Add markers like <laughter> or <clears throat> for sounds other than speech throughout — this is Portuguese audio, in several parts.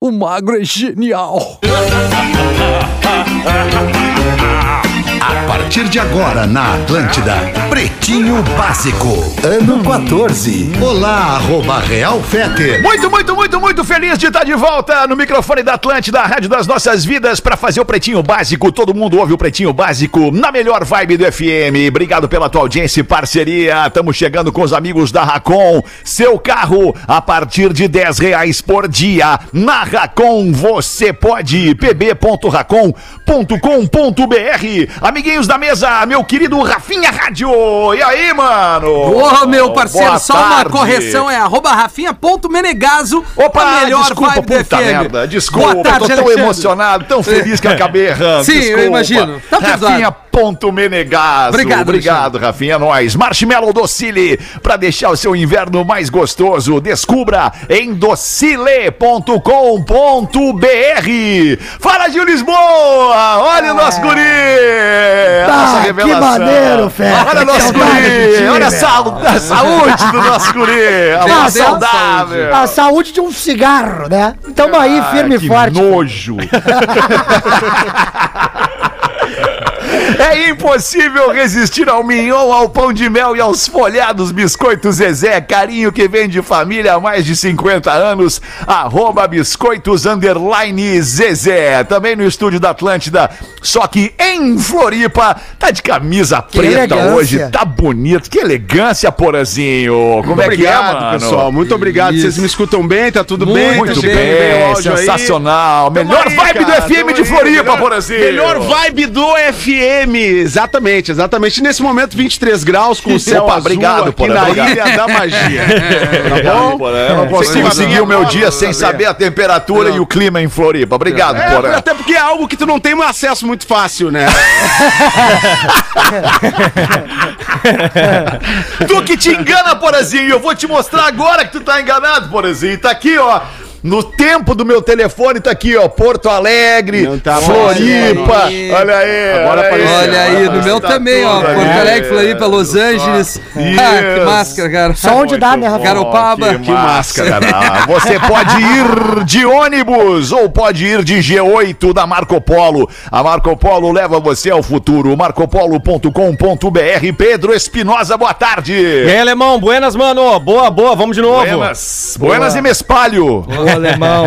o magro é genial. A partir de agora na Atlântida, Pretinho Básico, ano 14. Olá, arroba Real Fete. Muito, muito, muito, muito feliz de estar de volta no microfone da Atlântida, a rádio das nossas vidas, para fazer o Pretinho Básico. Todo mundo ouve o Pretinho Básico na melhor vibe do FM. Obrigado pela tua audiência e parceria. Estamos chegando com os amigos da Racon. Seu carro a partir de 10 reais por dia. Na Racon você pode. pb.racon.com.br. Amiguinhos da mesa, meu querido Rafinha Rádio. E aí, mano? Ô, meu parceiro, Boa só uma tarde. correção, é arroba rafinha.menegaso, Opa, a melhor desculpa, vibe puta merda. Desculpa, Boa tarde, tô tão Alexandre. emocionado, tão feliz que acabei errando. Sim, eu desculpa. imagino. Tá. Rafinha ponto Menegaso. Obrigado, Obrigado, Rafinha. É nóis. Marshmallow Docile, pra deixar o seu inverno mais gostoso. Descubra em docile.com.br. Fala, Gil Lisboa! Olha o nosso guri! Nossa Ah, que revelação. maneiro, Fera. Olha o nosso guri! ti, Olha a, velho. sal- a saúde do nosso guri! A a saudável! A saúde de um cigarro, né? Tamo aí, firme Ah, e forte. nojo. <laughs> É impossível resistir ao mignon, ao pão de mel e aos folhados biscoitos Zezé. Carinho que vem de família há mais de 50 anos. Arroba biscoitos underline Zezé. Também no estúdio da Atlântida. Só que em Floripa, tá de camisa preta elegância. hoje. Tá bonito. Que elegância, Porazinho. Como é que é, obrigado, mano? pessoal. Muito obrigado. Isso. Vocês me escutam bem? Tá tudo Muito bem? Muito tá bem, bem aí? sensacional. Tamo Melhor aí, vibe do FM de aí, Floripa, Porazinho. Melhor vibe do FM. Exatamente, exatamente. Nesse momento, 23 graus com o céu Opa, azul obrigado, aqui na obrigado. Ilha da Magia. <laughs> tá bom? Eu não consigo seguir o meu dia sem saber. a temperatura e o clima em Floripa. Obrigado, É, Porã. até porque é algo que tu não tem um acesso muito fácil, né? <laughs> Tu que te engana, Porazinho. Eu vou te mostrar agora que tu tá enganado, Porazinho. Tá aqui, ó. No tempo do meu telefone tá aqui, ó. Porto Alegre, tá Floripa. Olha aí. Agora olha aí. apareceu. Olha aí, no meu Tá também, ó. Porto. Alegre, Floripa, Los Angeles. Ah, que máscara, cara. Só onde dá, né, Rafa? Garopaba. Que máscara. Você pode ir de ônibus ou pode ir de G8 da Marco Polo. A Marco Polo leva você ao futuro. marcopolo.com.br. Pedro Espinosa, boa tarde. E aí, alemão, buenas, mano. Boa, boa, vamos de novo. Buenas, Buenas e Mespalho. Ô, alemão.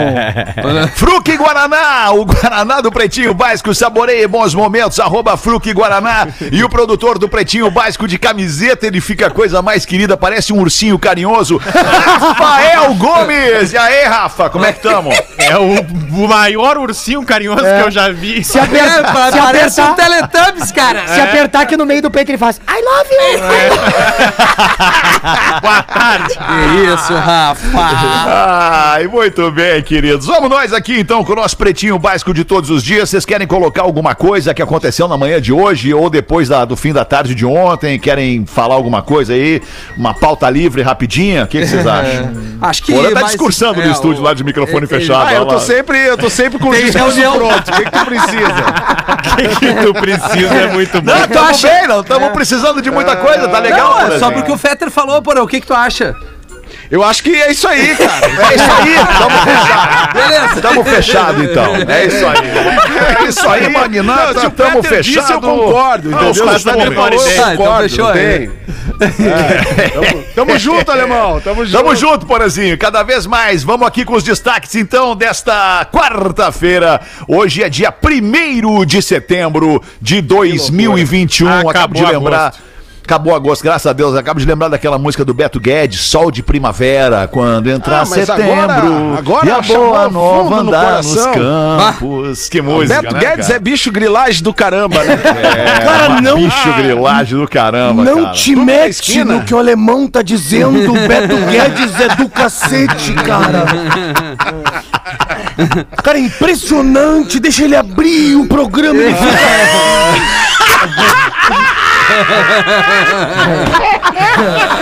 <laughs> Fruque Guaraná, o Guaraná do Pretinho Básico, saboreie bons momentos, arroba Fruque Guaraná. E o produtor do Pretinho Básico de camiseta, ele fica a coisa mais querida, parece um ursinho carinhoso. Rafael Gomes! E aí, Rafa, como é que tamo? É o, o maior ursinho carinhoso que eu já vi. Se, aper- É, pa- se parece um apertar, Teletubbies, cara. se apertar aqui no meio do peito, ele faz I love you. <laughs> Boa tarde. Que isso, Rafa. <laughs> Ai, muito bem, queridos. Vamos nós aqui então com o nosso pretinho básico de todos os dias. Vocês querem colocar alguma coisa que aconteceu na manhã de hoje ou depois da- do fim da tarde de ontem? Querem falar alguma coisa aí? Uma pauta livre rapidinha? O que que vocês acham? Acho que. Porã tá discursando é, no estúdio o- lá de microfone é, fechado. Ah, eu tô lá. sempre, eu tô sempre com o Tem discurso pronto. O que, que tu precisa? <laughs> O que tu precisa é muito bom. Não, tamo bem, não estamos precisando de muita coisa, tá legal? Não, é só porque o Fetter falou, porra. O que que tu acha? Eu acho que é isso aí, cara. É isso aí, tamo fechado. Beleza. Tamo fechado então. É isso aí. É isso aí, Não, Magnata. se o Tamo Peter disse, fechado. eu concordo, Ah, entendeu? os caras Se o tão Peter bem. falou, eu Ah, então concordo, fechou, não é. tamo, tamo junto, alemão. Tamo junto. Tamo junto, Porazinho, cada vez mais. Vamos aqui com os destaques, então, desta quarta-feira. Hoje é dia 1 de setembro de 2021. Acabo Acabou de lembrar. agosto. Acabou agosto, graças a Deus. Acabo de lembrar daquela música do Beto Guedes, Sol de Primavera, quando entrar Ah, setembro. agora- agora e a boa nova no andar nos coração. campos. Que música, Beto né, Guedes cara? é bicho grilagem do caramba, né? <laughs> É, Cara, não- bicho grilagem do caramba, Não cara. te mete no que o alemão tá dizendo. O Beto <laughs> Guedes é do cacete, cara. <laughs> <laughs> Cara, é impressionante. Deixa ele abrir o programa. Ele <laughs> fica...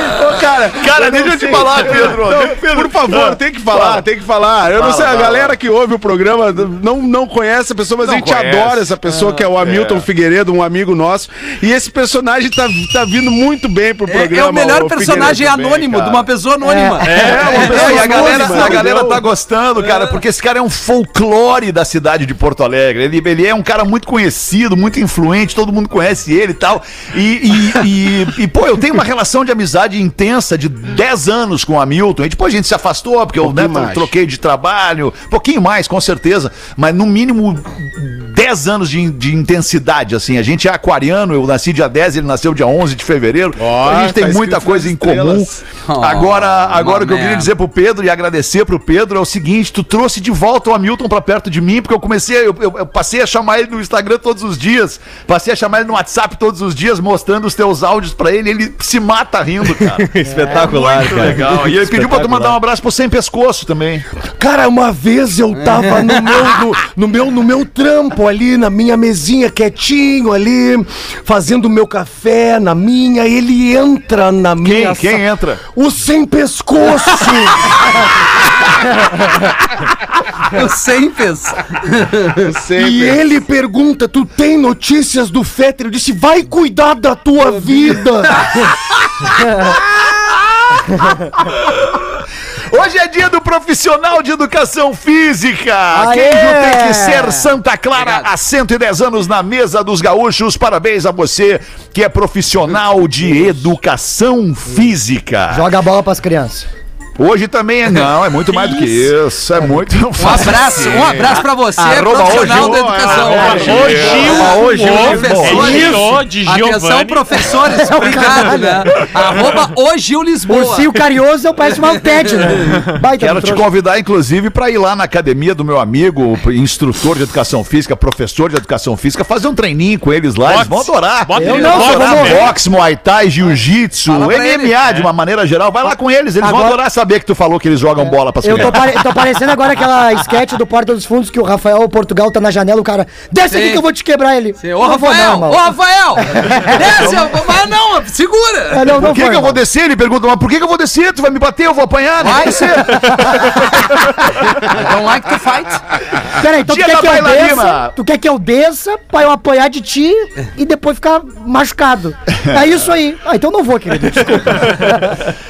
<laughs> Cara. Cara, deixa eu te falar, Pedro. Não, Pedro, por favor, ah, tem que falar, fala. tem que falar. Eu Fala, não sei, a fala. galera que ouve o programa não, não conhece a pessoa, mas Não a gente conhece. adora essa pessoa, que é o Hamilton é. Figueiredo, um amigo nosso. E esse personagem tá, tá vindo muito bem pro É, programa. é o melhor ô, personagem Figueiredo. anônimo, cara. de uma pessoa anônima. É, uma pessoa e a galera, anônima, a galera tá gostando, cara, porque esse cara é um folclore da cidade de Porto Alegre. Ele, ele é um cara muito conhecido, muito influente, todo mundo conhece ele e tal. E, e, e- e, pô, eu tenho uma relação de amizade intensa de 10 anos com o Hamilton. E depois a gente se afastou, porque eu né, mais. troquei de trabalho, um pouquinho mais, com certeza, mas no mínimo 10 anos de, de intensidade, assim. A gente é aquariano, eu nasci dia 10, ele nasceu dia 11 de fevereiro. Ó, a gente tem tá muita escrito coisa em comum. estrelas. agora, Oh, agora o que eu queria dizer pro Pedro e agradecer pro Pedro é o seguinte: tu trouxe de volta o Hamilton pra perto de mim, porque eu comecei, eu, eu- eu passei a chamar ele no Instagram todos os dias, passei a chamar ele no WhatsApp todos os dias, mostrando os teus áudios pra ele, ele se mata rindo, cara. <laughs> Espetacular, Muito legal. E ele pediu pra tu mandar um abraço pro Sem Pescoço também. Cara, uma vez eu tava no meu, no, no meu, no meu trampo ali, na minha mesinha, quietinho ali, fazendo o meu café na minha, ele entra na minha... Quem, quem sa- entra? O sem pescoço! <laughs> Eu sempre. e ele pergunta, tu tem notícias do Fetter? Eu disse, vai cuidar da tua vida! <laughs> Hoje é dia do profissional de educação física. Aê! Queijo tem que ser Santa Clara há 110 anos na mesa dos gaúchos. Parabéns a você que é profissional de educação física. Joga a bola pras crianças. Hoje também é não, é muito mais do que isso. É muito. Um abraço, um abraço pra você, Arroba profissional hoje, da educação. Hoje, Professores. <laughs> é Gil de Atenção, professores, obrigado, né? Arroba o Gil Lisboa. Ursinho carinhoso parece uma pet, né? <laughs> Baita Quero te convidar, inclusive, para ir lá na academia do meu amigo, instrutor de educação física, professor de educação física, fazer um treininho com eles lá. Eles vão adorar. Bota Eu não, box, vou? Boxe, Muay Thai, Jiu-Jitsu, pra MMA ele. de uma maneira geral. Vai lá com eles, eles vão adorar saber que tu falou que eles jogam bola pra Eu tô, pare... tô parecendo agora aquela sketch do Porta dos Fundos que o Rafael Portugal tá na janela, o cara. Desce aqui Sim. que eu vou te quebrar ele. Sim, Ô, Rafael, ô, Rafael! Desce, mas não, segura! É, não, não Por que, foi, que eu vou descer? Ele pergunta, mas por que, que eu vou descer? Tu vai me bater, eu vou apanhar? Não vai <laughs> descer. Don't like to fight? Peraí, então tu quer que eu desça? Tu quer que eu desça pra eu apanhar de ti e depois ficar machucado? É isso aí. Ah, então não vou, querido. Desculpa.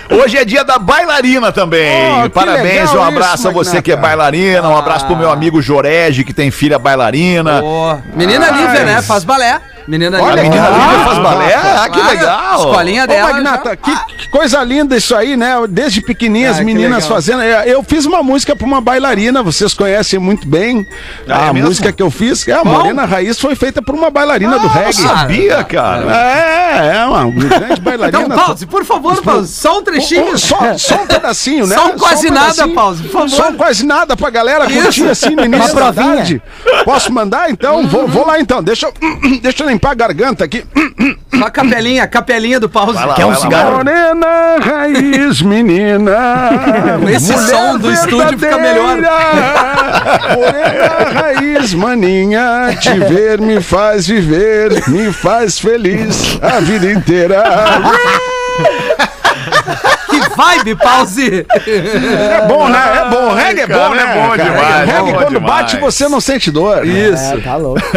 <laughs> Hoje é dia da bailarina também. Oh, Parabéns, legal um abraço isso, a você que é bailarina, um abraço pro meu amigo Jorege, que tem filha bailarina. Ô, menina Lívia, né? Faz balé. Menina Olha, a menina Lívia faz balé? Ah, que legal. Escolinha Ô, dela. Magnata, já- que, que coisa linda isso aí, né? Desde pequenininha, as Ah, meninas fazendo. É, Eu fiz uma música pra uma bailarina, vocês conhecem muito bem. Ah, é a mesmo? música que eu fiz, é a Morena Raiz, foi feita por uma bailarina do Eu reggae. sabia, cara. É, é uma grande bailarina. Então, pause, por favor, pause. Só um trechinho. Ô, Só, só um pedacinho, né? <laughs> Só um quase nada. Pause, por favor. Só um quase nada pra galera Isso. curtir assim no início Uma da tarde. Posso mandar? Então, vou, vou lá então. Deixa eu, <clears throat> deixa eu limpar a garganta aqui. Só a capelinha, a capelinha do pause. lá, Quer um lá, cigarro? Morena raiz, menina. <laughs> Esse mulher som do estúdio fica melhor. <laughs> Morena raiz, maninha. Te ver me faz viver, me faz feliz a vida inteira. <laughs> Que vibe, pause. É bom, né? É bom. Reggae é cara, bom, né? é bom demais, Reggae, é bom quando demais. bate, você não sente dor. Isso. É, tá louco. <laughs>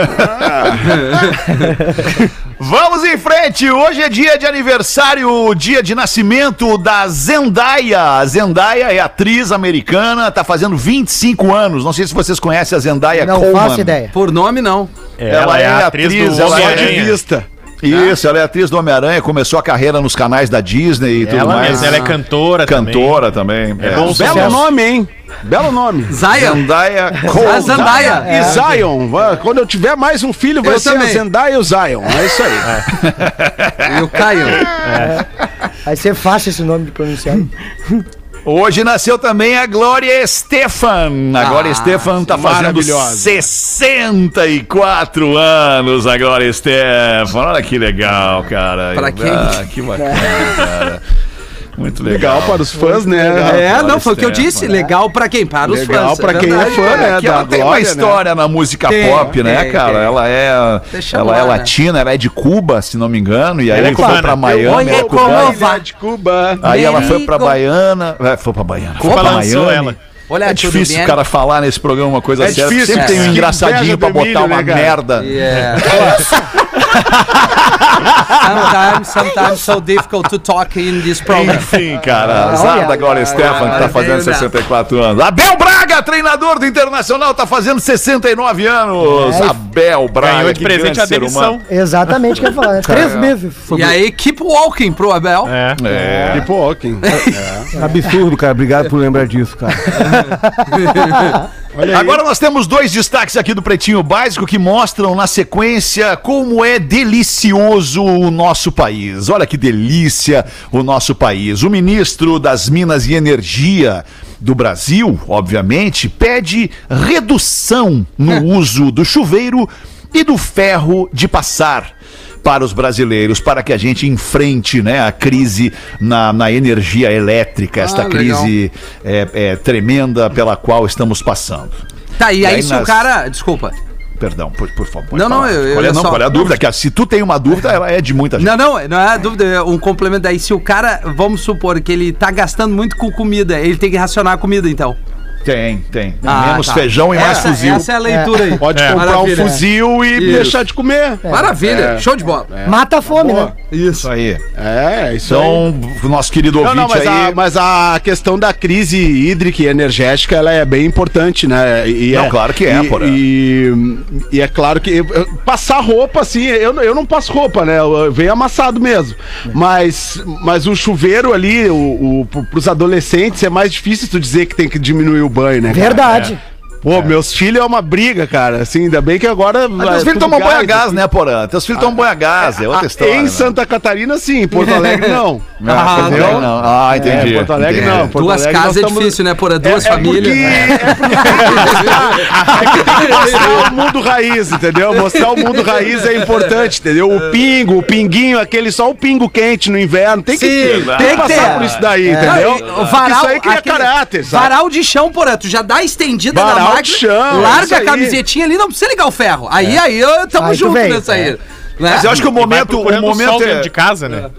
Vamos em frente. Hoje é dia de aniversário, dia de nascimento da Zendaya. A Zendaya é atriz americana, tá fazendo 25 anos. Não sei se vocês conhecem a Zendaya Não Coleman. faço ideia. Por nome, não. Ela, é, atriz, do ela é vista. Isso, ela é atriz do Homem-Aranha, começou a carreira nos canais da Disney e tudo Ela, mais. mesma, ela é cantora, Cantora também. É bom Belo sucesso. nome, hein? Belo nome. Zion. Zendaya <laughs> A Coleman. Zandaia. E Zion. vai- Quando eu tiver mais um filho, vai Eu ser também. a Zendaya e o Zion. É isso aí. E o Caio. Vai ser fácil esse nome de pronunciar. <laughs> Hoje nasceu também a Glória Estefan. A Glória Estefan tá fazendo maravilhosa. 64 anos, a Glória Estefan. Olha que legal, cara. Pra quem? Ah, que bacana, <laughs> cara. Muito legal. Legal para os fãs, né? É, não, foi o que eu disse. Legal pra quem? Para os Legal fãs. pra quem é fã, né? É, que ela tem uma né? história na música Tem, pop, né, tem, cara? tem. Ela é, Deixa ela é né? latina, ela é de Cuba, se não me engano, e aí Ela é foi pra Miami, ela é cubana. de Cuba. Aí ela foi pra Merigo. Baiana, é, foi pra Baiana, foi lançou Miami. ela. Olha, é difícil bem? o cara falar nesse programa uma coisa É séria. difícil, Sempre tem um é. engraçadinho pra botar Emílio, uma né, merda. Yeah. <laughs> sometimes, sometimes so difficult to talk in this program. Enfim, cara, azar da Glória Stefan, que tá fazendo veio, né? 64 anos. Abel Braga, treinador do Internacional, tá fazendo 69 anos. É, Abel Braga, Ganhou de presente a ser demissão. humano. Exatamente o que eu ia falar. né? Três meses. E aí, keep walking pro Abel. É. É. Tipo Walking. Absurdo, cara. Obrigado por lembrar disso, cara. <laughs> Agora nós temos dois destaques aqui do Pretinho Básico que mostram na sequência como é delicioso o nosso país. Olha que delícia o nosso país. O ministro das Minas e Energia do Brasil, obviamente, pede redução no <laughs> uso do chuveiro e do ferro de passar para os brasileiros, para que a gente enfrente né, a crise na, na energia elétrica, esta Ah, legal. crise é, é, tremenda pela qual estamos passando. Tá, e aí, aí se o nas- cara. Desculpa. Perdão, por, por favor. Não, não, falar. eu- eu qual é, ia não, só- qual é a dúvida? Que se tu tem uma dúvida, ela é de muita gente. Não, não, não é dúvida, é um complemento aí. Se o cara, vamos supor que ele tá gastando muito com comida, ele tem que racionar a comida, então. Tem, tem. Ah, Menos tá. feijão e mais essa, fuzil. Essa é a leitura aí. Pode É. comprar Maravilha. um fuzil e Isso. deixar de comer. Maravilha, É. show de bola. Mata a fome, Boa. né? Isso aí. É, isso aí. Então, o nosso querido Não, ouvinte não, mas, aí. a, mas a questão da crise hídrica e energética, ela é bem importante, né? E Não, é- claro que é, e, porra. e, e é claro que passar roupa, assim, eu, eu não passo roupa, né? Eu, eu venho amassado mesmo. Mas, mas o chuveiro ali, o, o, pro- pros adolescentes, é mais difícil tu dizer que tem que diminuir o banho, né? cara? Verdade. Pô, meus filhos é uma briga, cara. Assim, ainda bem que agora. Mas teus filhos tomam banho a gás, né, Porã? Teus filhos tomam banho a gás, é outra história. Em né? Santa Catarina, sim. Em <laughs> Porto Alegre, não. Ah, Ah, entendeu? não. Ah, entendi. É, Porto Alegre, entendi. não. Porto Duas Alegre, casas é estamos- difícil, né? Por duas É- é famílias. porque- <laughs> é porque mostrar o mundo raiz, entendeu? Mostrar o mundo raiz é importante, entendeu? O pingo, o pinguinho, aquele só o pingo quente no inverno. Tem que, Sim, tem tem que passar ter. por isso daí, entendeu? varal, isso aí cria aquele- caráter, sabe? Varal de chão, porra. Tu já dá a estendida Varal na de máquina, chão, isso larga a camisetinha ali, não precisa ligar o ferro. Aí, aí, eu tamo junto vem. nessa aí. Né? Mas eu acho que o momento, o momento sol é... de casa, né?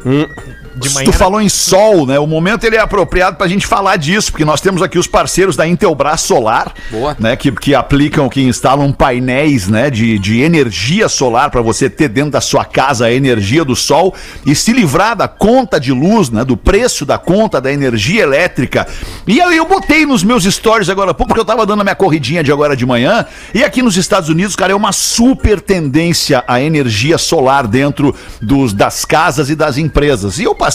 De Se manhã. tu falou em sol, né? O momento ele é apropriado pra gente falar disso, porque nós temos aqui os parceiros da Intelbras Solar, Boa. né? Que, que aplicam, que instalam painéis, né? De, de energia solar pra você ter dentro da sua casa a energia do sol e se livrar da conta de luz, né? Do preço da conta da energia elétrica. E aí eu botei nos meus stories agora, porque eu tava dando a minha corridinha de agora de manhã, e aqui nos Estados Unidos, cara, é uma super tendência a energia solar dentro dos, das casas e das empresas. E eu passei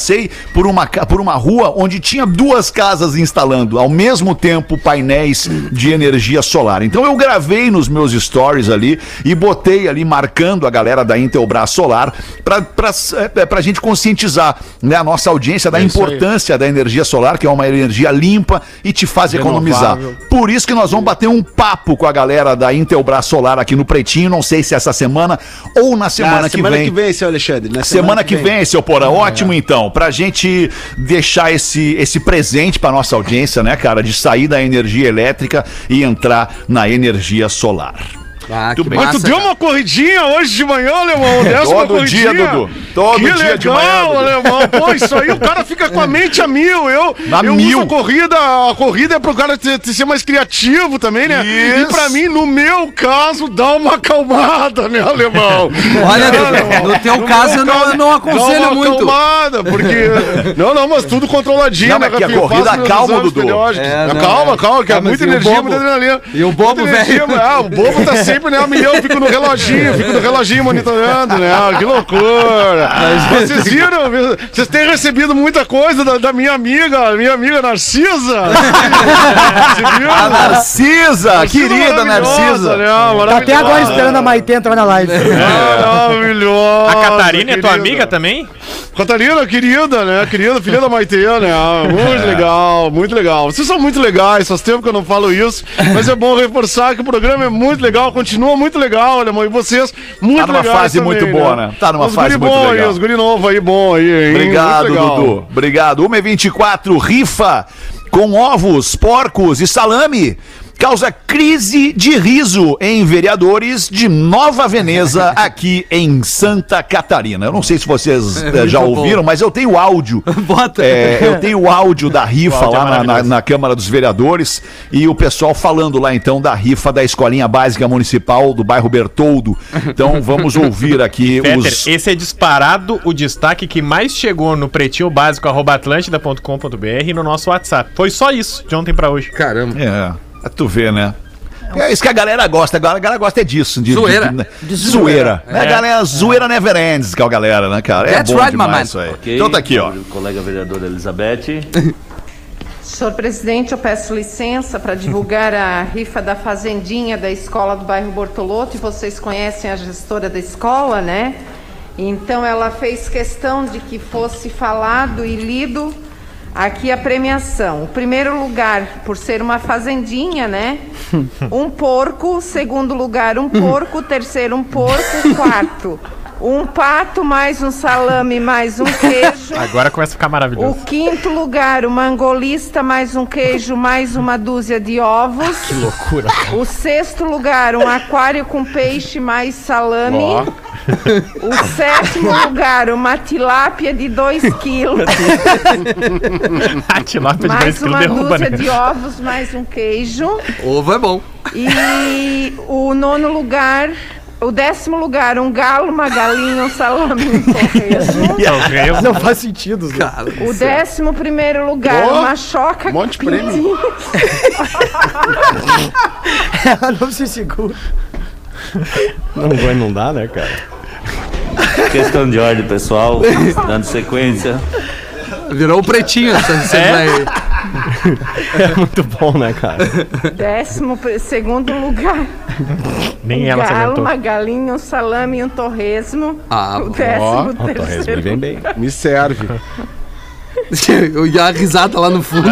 por uma, por uma rua onde tinha duas casas instalando ao mesmo tempo painéis de energia solar. Então eu gravei nos meus stories ali e botei ali marcando a galera da Intelbras Solar para para a gente conscientizar né, a nossa audiência da importância da energia solar, que é uma energia limpa e te faz economizar. Por isso que nós vamos bater um papo com a galera da Intelbras Solar aqui no Pretinho, não sei se essa semana ou na semana, Ah, que semana vem. que vem, seu Alexandre. Na Semana que vem, seu Porã. Ótimo, então. Pra gente deixar esse, esse presente pra nossa audiência, né, cara? De sair da energia elétrica e entrar na energia solar. Ah, que mas tu deu cara. uma corridinha hoje de manhã, alemão. Dessa uma Todo dia, corridinha. Dudu. Todo que dia legal, de manhã, Dudu. alemão. Pô, isso aí o cara fica com a mente a mil. Eu, Na eu mil. uso a corrida. A corrida é pro cara ter- ter- ser mais criativo também, né? Isso. E pra mim, no meu caso, dá uma acalmada, né, alemão? <laughs> Olha, Né, no- alemão? no teu No caso, eu não- eu não aconselho dá uma muito. acalmada, porque... <laughs> Não, não, mas tudo controladinho, Não, mas que a corrida acalma, Dudu. É, não, calma, é. calma, que é muita energia, bobo? muita adrenalina. E o bobo, velho? Ah, o bobo tá <laughs> sempre, né, a milhão, eu fico no reloginho, fico no reloginho monitorando, né? Ah, que loucura. Vocês viram? Vocês têm recebido muita coisa da, da minha amiga, minha amiga Narcisa. A Narcisa, Narcisa querida Narcisa. Né? Tá até agora esperando a Maitê entrar na live. Ah, Maravilhosa. A Catarina é tua querida. amiga também? Catarina, querida, né? Querida, filha da Maite, né? Muito É. legal, muito legal. Vocês são muito legais, faz tempo que eu não falo isso, mas é bom reforçar que o programa é muito legal, continua muito legal, alemão. E vocês, muito Tá numa legais fase muito boa, né? Tá numa os fase muito bom legal. Aí, os guri novo aí, bom aí, hein? Obrigado, legal. Dudu. Obrigado. 1h24, rifa com ovos, porcos e salame. Causa crise de riso em vereadores de Nova Veneza, <laughs> aqui em Santa Catarina. Eu não sei se vocês É eh, já bom. ouviram, mas eu tenho áudio. <laughs> Bota. É, eu tenho o áudio da <laughs> rifa áudio é lá na, na- na Câmara dos Vereadores e o pessoal falando lá então da rifa da Escolinha Básica Municipal do bairro Bertoldo. Então vamos ouvir aqui Peter, os. esse é disparado o destaque que mais chegou no pretinho básico atlântida.com.br e no nosso WhatsApp. Foi só isso de ontem pra hoje. Caramba. É, tu ver, né? É isso que a galera gosta, a galera gosta é disso. De, Zoeira. De, de- de zoeira. É. A galera, zoeira never ends, que é a galera, né, cara? É That's bom right, demais isso aí. Ok, Então tá aqui, ó. Colega vereadora Elizabeth. <laughs> Senhor presidente, eu peço licença para divulgar a rifa da Fazendinha da escola do bairro Bortoloto. E vocês conhecem a gestora da escola, né? Então ela fez questão de que fosse falado e lido aqui a premiação. O primeiro lugar, por ser uma fazendinha, né? <laughs> Um porco. Segundo lugar, um porco. Terceiro, um porco. Quarto, um pato, mais um salame, mais um queijo. <laughs> Agora começa a ficar O maravilhoso. quinto lugar, o mangolista, mais um queijo, mais uma dúzia de ovos. Que loucura. O sexto lugar, um aquário com peixe, mais salame. O sétimo lugar, uma tilápia de 2 quilos, <laughs> A tilápia de 2 mais quilos uma derruba, dúzia né? de ovos, mais um queijo. Ovo é bom. E o nono lugar, o décimo lugar, um galo, uma galinha, um salame, um torresmo. <laughs> Não faz sentido. Zé. Cara, O décimo primeiro lugar, Ó, uma choca um monte de prêmio. <laughs> Ela não se segura. Não vai, não dá, né, cara? Questão de ordem, pessoal. Dando sequência. virou o pretinho essa É? daí. É <laughs> muito bom, né, cara? Décimo segundo lugar, Nem um ela se galo, aguentou. uma galinha, um salame e um torresmo. Ah, o bom. décimo Ó, Torres, me terceiro. vem bem. <laughs> Me serve. E a risada lá no fundo.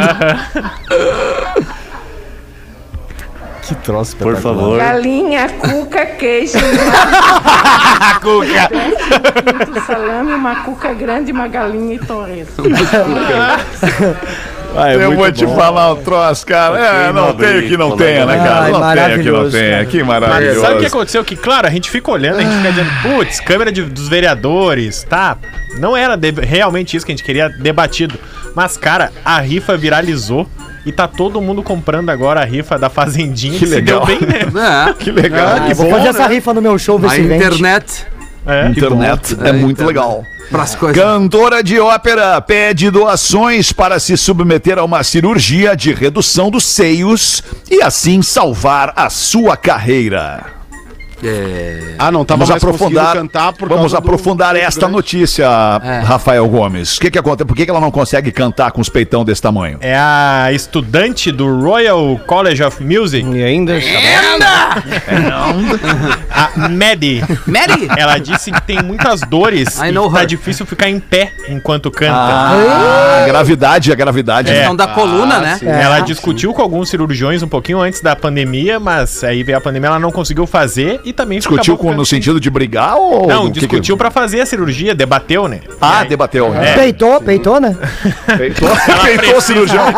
Que troço Por favor. Galinha, cuca, queijo, A <laughs> cuca! um salame, uma cuca grande, uma galinha e torresmo. Ah, é Eu vou te bom. falar um troço, cara. É, não tem o que não tenha, né, cara? Ai, Não tem o que não tenha. cara. Que Mas maravilhoso. sabe o que aconteceu? Que, claro, a gente fica olhando, a gente fica dizendo, putz, câmera de- dos vereadores, tá? Não era de- realmente isso que a gente queria debatido. Mas, cara, a rifa viralizou e tá todo mundo comprando agora a rifa da Fazendinha. Que se legal. deu bem, né? <laughs> É, Que legal. Ah, eu vou fazer essa rifa no meu show, ver a se vende. internet É. Internet é É, muito internet. legal. Cantora de ópera pede doações para se submeter a uma cirurgia de redução dos seios e assim salvar a sua carreira. É, Ah, não tava Vamos mais aprofundar, conseguindo cantar por vamos aprofundar do esta grande. notícia, É. Rafael Gomes. O que que acontece? Por que, que ela não consegue cantar com os peitão desse tamanho? É a estudante do Royal College of Music, E ainda. a Maddie. Mary! Ela disse que tem muitas dores I e know tá difícil ficar em pé enquanto canta. Ah, a gravidade, a gravidade. É. Questão da coluna, né? É. Ela discutiu com alguns cirurgiões um pouquinho antes da pandemia, mas aí veio a pandemia, ela não conseguiu fazer e também Discutiu com, no sentido de brigar ou... Não, discutiu que... pra fazer a cirurgia, debateu, né? Ah, aí- debateu. É. Peitou, peitou, né? <laughs> Peitou, peitou o cirurgião. <laughs>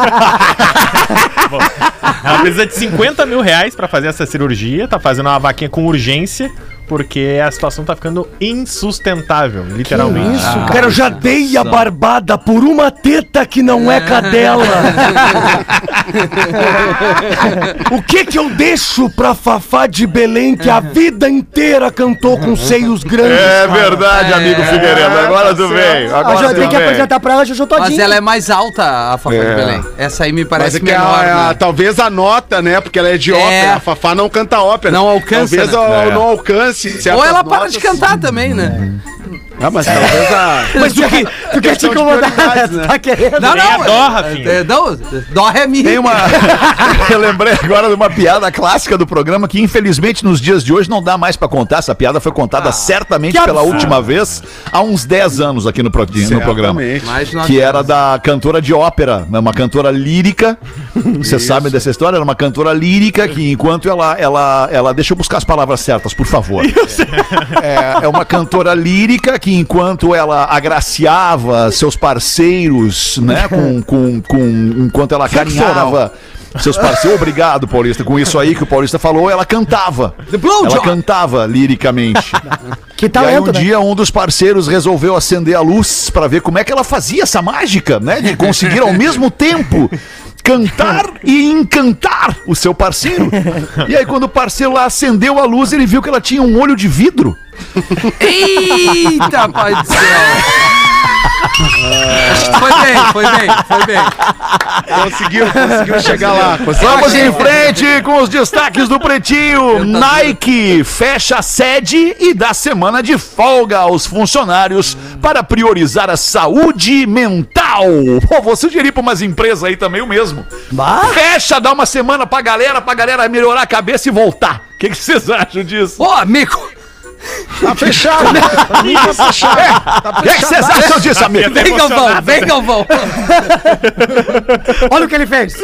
Ela precisa de 50 mil reais pra fazer essa cirurgia, tá fazendo uma vaquinha com urgência, porque a situação tá ficando insustentável, literalmente. Isso, cara. Cara, eu já dei a barbada por uma teta que não é cadela. <laughs> o que que eu deixo pra Fafá de Belém que a vida inteira cantou com seios grandes? É verdade, amigo É, Figueiredo. Agora tu veio. A Agora tu tem que apresentar pra ela Juju Mas Todinho. ela é mais alta, a Fafá de Belém. Essa aí me Mas parece é que menor, a- né? talvez a nota, né? Porque ela é de É. ópera. A Fafá não canta ópera. Não alcança, Talvez né? ela É. não alcance. Ou ela para de cantar também, né? Ah, mas talvez a. <laughs> Mas tu, que, tu quer te incomodar, prioridades, né? tá querendo? Não, não. dó, Rafinha. é, Não, dó é minha. Tem uma. <laughs> Eu lembrei agora de uma piada clássica do programa que, infelizmente, nos dias de hoje não dá mais pra contar. Essa piada foi contada certamente que pela última vez há uns 10 anos aqui no, pro- no programa. Certamente. Que era da cantora de ópera, né, uma cantora lírica. Você sabe dessa história? Era uma cantora lírica que, enquanto ela. ela, ela deixa eu buscar as palavras certas, por favor. É, é uma cantora lírica que, enquanto ela agraciava seus parceiros, né, com, <laughs> com, com, enquanto ela carinhava. Seus parceiros, obrigado, Paulista. Com isso aí que o Paulista falou, ela cantava. Ela cantava liricamente. <laughs> Que E aí talento, um né? dia um dos parceiros resolveu acender a luz pra ver como é que ela fazia essa mágica, né? De conseguir ao mesmo tempo cantar e encantar o seu parceiro. <laughs> E aí quando o parceiro lá acendeu a luz, ele viu que ela tinha um olho de vidro. Eita, pai do céu. Foi bem, foi bem, foi bem. Conseguiu, conseguiu chegar lá. Vamos em frente com os destaques do Pretinho. Nike fecha a sede e dá semana de folga aos funcionários para priorizar a saúde mental. Pô, vou sugerir para umas empresas aí também o mesmo. Bah. Fecha, dá uma semana pra galera, pra galera melhorar a cabeça e voltar. O que que vocês acham disso? Ô, amigo. Tá fechado. Pra mim tá fechado. O que que vocês acham disso, amigo? Vem, Galvão, vem, Galvão. Olha o que ele fez.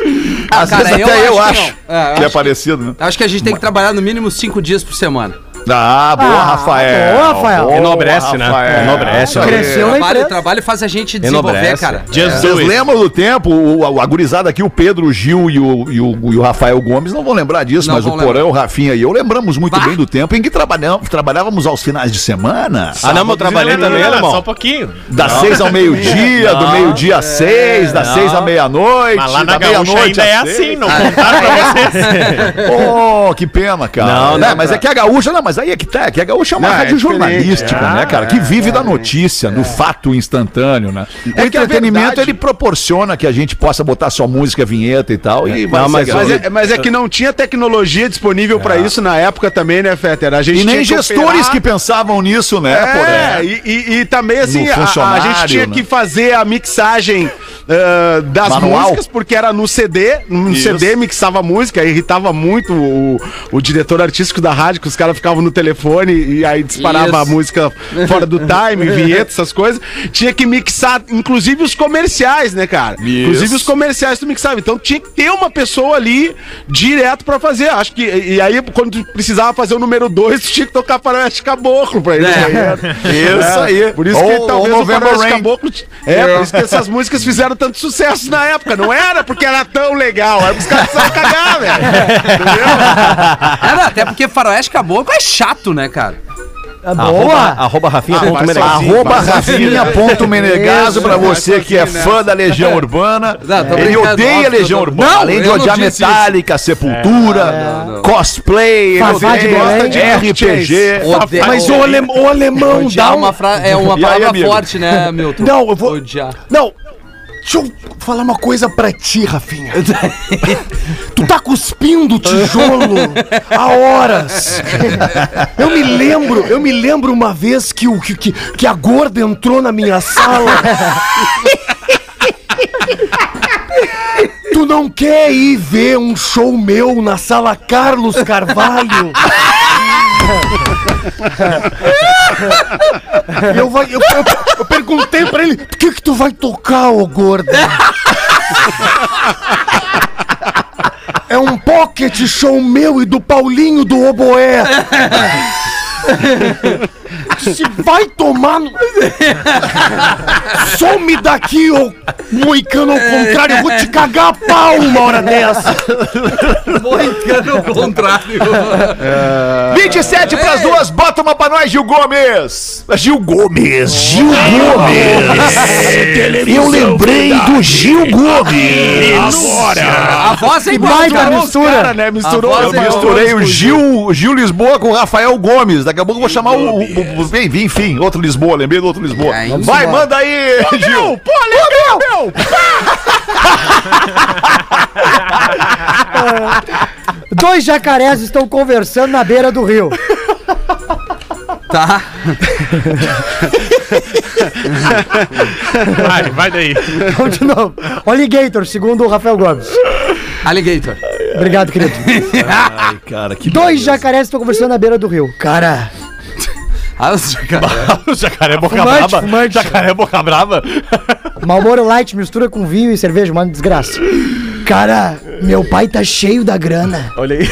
Às cara, vezes eu até eu acho acho que. É, eu que é parecido, né? Acho que a gente tem que trabalhar no mínimo cinco dias por semana. Ah, boa, Ah, Rafael. boa, Rafael. Boa, Enobrece, né? Rafael. Enobrece. Cresceu na trabalho, trabalho faz a gente desenvolver, Enobrece. cara. Jesus. Vocês lembram do tempo, o, a, a gurizada aqui, o Pedro, o Gil e o, e o, e o Rafael Gomes não vão lembrar disso, Não mas o Porão, o Rafinha e eu lembramos muito Bah. bem do tempo em que trabalhamos, trabalhávamos aos finais de semana. Ah, não, mas eu trabalhei Não, não, também, não, irmão. Só um pouquinho. Das seis ao meio-dia, do Não. meio-dia às seis, das Não. seis à meia-noite, Mas lá na meia-noite ainda é assim, não contaram pra vocês. <laughs> Pô, que pena, cara. Não, Né, não, mas é que a gaúcha, não, mas aí é que tá, é que a gaúcha é uma Não, é rádio jornalística, diferente, né, cara, que vive da notícia, do fato instantâneo, né? O que a entretenimento, verdade- ele proporciona que a gente possa botar só música, vinheta e tal, e Não, mas- Mas é, mas é que não tinha tecnologia disponível pra isso na época também, né, Fetter? A gente E nem que gestores operar- que pensavam nisso, né, É, e, e- e também assim, a- a, gente tinha né? que fazer a mixagem ah, das Manual? músicas, porque era no CD, no Isso. CD mixava a música, irritava muito o, o diretor artístico da rádio, que os caras ficavam no telefone e aí disparava Isso. a música fora do time, <laughs> vinheta, essas coisas. Tinha que mixar, inclusive os comerciais, né, cara? Inclusive os comerciais tu mixava. Então tinha que ter uma pessoa ali direto pra fazer. Acho que. E aí, quando tu precisava fazer o número 2, tu tinha que tocar Faroeste Caboclo pra eles. É. Isso aí. Por isso que Ou- talvez ou o Faroeste. Caboclo. É, por isso que essas músicas fizeram tanto sucesso na época. Não era porque era tão legal, era porque os caras precisavam cagar, velho. É, não, até porque faroeste caboclo é chato, né, cara? Arroba, Boa. arroba Rafinha. ponto vai Menegas. sozinho. Arroba Rafinha.menegaso Isso, pra você que é sozinho, fã né? da Legião Urbana. Não, Ele odeia a Legião Urbana. Não, Além de odiar Metallica, Sepultura, não, não. cosplay, ele Fafá de. RPG. Mas o, ale, o alemão dá uma uma... fra... é uma aí, palavra forte, né, Milton? Não, eu vou- Odiar. Não, deixa eu falar uma coisa pra ti, Rafinha. tu tá cuspindo tijolo há horas. Eu me lembro, eu me lembro uma vez que, o, que, que, que a gorda entrou na minha sala. Tu não quer ir ver um show meu na sala Carlos Carvalho? Eu, vai- eu- eu- eu perguntei pra ele, o que que tu vai tocar, ô gorda? É um pocket show meu e do Paulinho do Oboé. Se vai tomar no... Some daqui, ô moicano ao contrário, eu vou te cagar a pau uma hora dessa. Moicano ao contrário. 27 pras duas, bota uma pra nós, Gil Gomes. Gil Gomes, Gil Gomes. Eu lembrei do Gil Gomes. A voz é igual, cara. mistura. né? A Misturou. Eu é misturei o Gil, Gil Lisboa com o Rafael Gomes. Daqui a pouco eu vou chamar o. o, o, o enfim, enfim, outro Lisboa, lembrei do outro Lisboa. É, Vai, manda aí, Gil. Pô, legal, meu. <laughs> Dois jacarés estão conversando na beira do rio. Tá. Vai, vai daí. Vamos de novo. Alligator, segundo o Rafael Gomes. Alligator. Obrigado, querido. Ai, cara, que Dois jacarés estão conversando na beira do rio. Cara, Ah, os jacaré. o jacaré <laughs> boca Fumante, brava. fumante. Jacaré boca brava. <laughs> Malboro Light mistura com vinho e cerveja, mano, desgraça. Cara, meu pai tá cheio da grana. Olha aí.